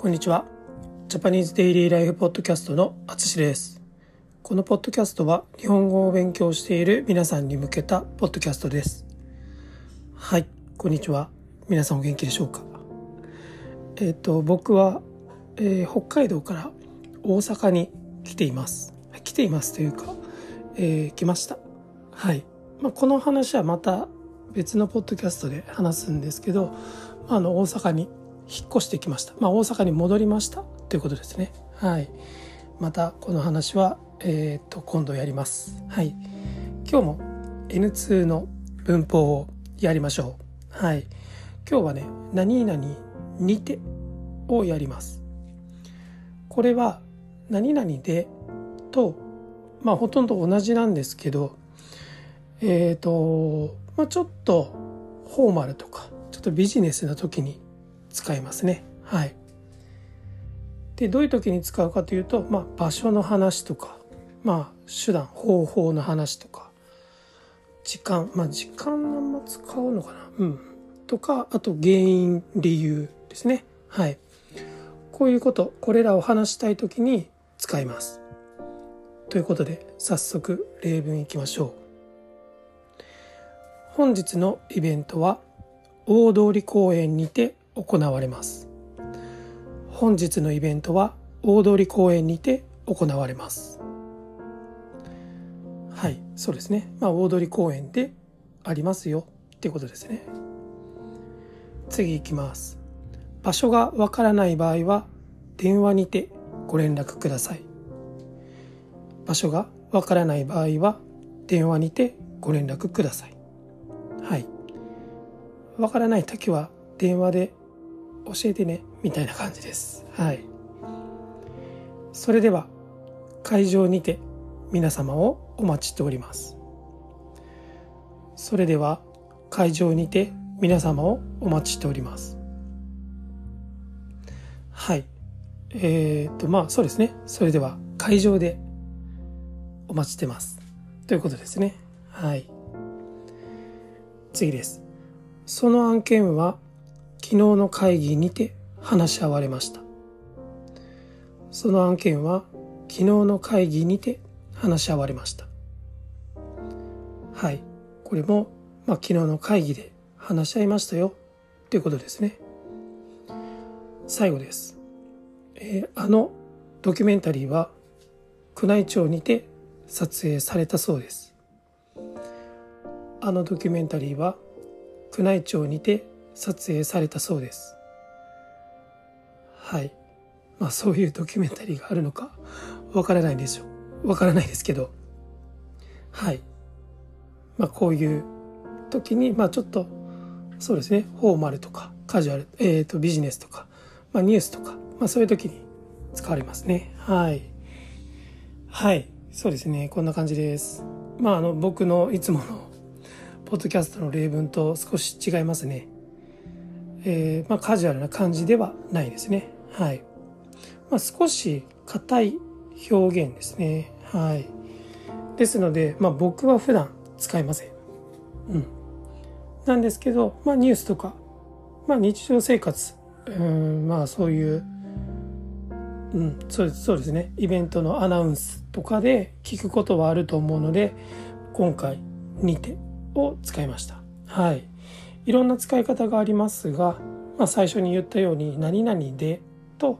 こんにちは。ジャパニーズデイリーライフポッドキャストのあつしです。このポッドキャストは日本語を勉強している皆さんに向けたポッドキャストです。はいこんにちは。皆さんお元気でしょうか？えっ、ー、と僕は、えー、北海道から大阪に来ています。来ていますというか、えー、来ました。はい。まあ、この話はまた別のポッドキャストで話すんですけど、あの大阪に引っ越してきました。まあ、大阪に戻りましたということですね。はい。またこの話は、えー、っと今度やります。はい。今日も N2 の文法をやりましょう。はい。今日はね、何々にてをやります。これは何々でと、まあほとんど同じなんですけど、えっ、ー、と、まあ、ちょっとフォーマルとかちょっとビジネスな時に使いますね。はい。でどういう時に使うかというと、まあ、場所の話とか、まあ、手段方法の話とか時間まあ時間あんま使うのかな？うん。とかあと原因理由ですね。はい。こういうことこれらを話したい時に使います。ということで早速例文いきましょう。本日のイベントは大通公園にて行われます。本日のイベントは大通公園にて行われます。はいそうですね。まあ大通公園でありますよ。っていうことですね。次いきます。場所がわからない場合は電話にてご連絡ください。場所がわからない場合は電話にてご連絡ください。はい。わからない時は電話で教えてねみたいな感じです。はい。それでは会場にて皆様をお待ちしております。それでは会場にて皆様をお待ちしております。はい。えー、っとまあそうですね。それでは会場でお待ちしてます。ということですね。はい。次です。その案件は昨日の会議にて話し合われました。その案件は昨日の会議にて話し合われました。はい。これも、まあ、昨日の会議で話し合いましたよということですね。最後です。えー、あのドキュメンタリーは宮内庁にて撮影されたそうです。あのドキュメンタリーは宮内庁にて撮影されたそうです。はい。まあそういうドキュメンタリーがあるのかわからないでしょう。わからないですけど。はい。まあこういう時にまあちょっとそうですね。フォーマルとかカジュアル、えー、とビジネスとか、まあ、ニュースとか、まあ、そういう時に使われますね。はい。はい。そうですね。こんな感じです。まああの僕のいつものポッドキャストの例文と少し違いますね。えー、まあ、カジュアルな感じではないですね。はい。まあ、少し硬い表現ですね。はい。ですので、まあ、僕は普段使いません。うん。なんですけど、まあ、ニュースとか、まあ、日常生活、うん、まあ、そういう、うん、そうそうですね。イベントのアナウンスとかで聞くことはあると思うので、今回にてを使いました。はい。いろんな使い方がありますが、まあ、最初に言ったように何々でと、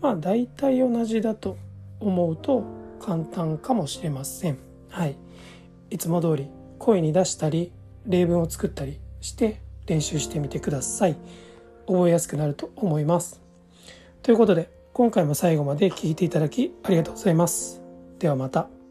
まあ、大体同じだと思うと簡単かもしれません。はい。いつも通り声に出したり例文を作ったりして練習してみてください。覚えやすくなると思います。ということで今回も最後まで聞いていただきありがとうございます。ではまた。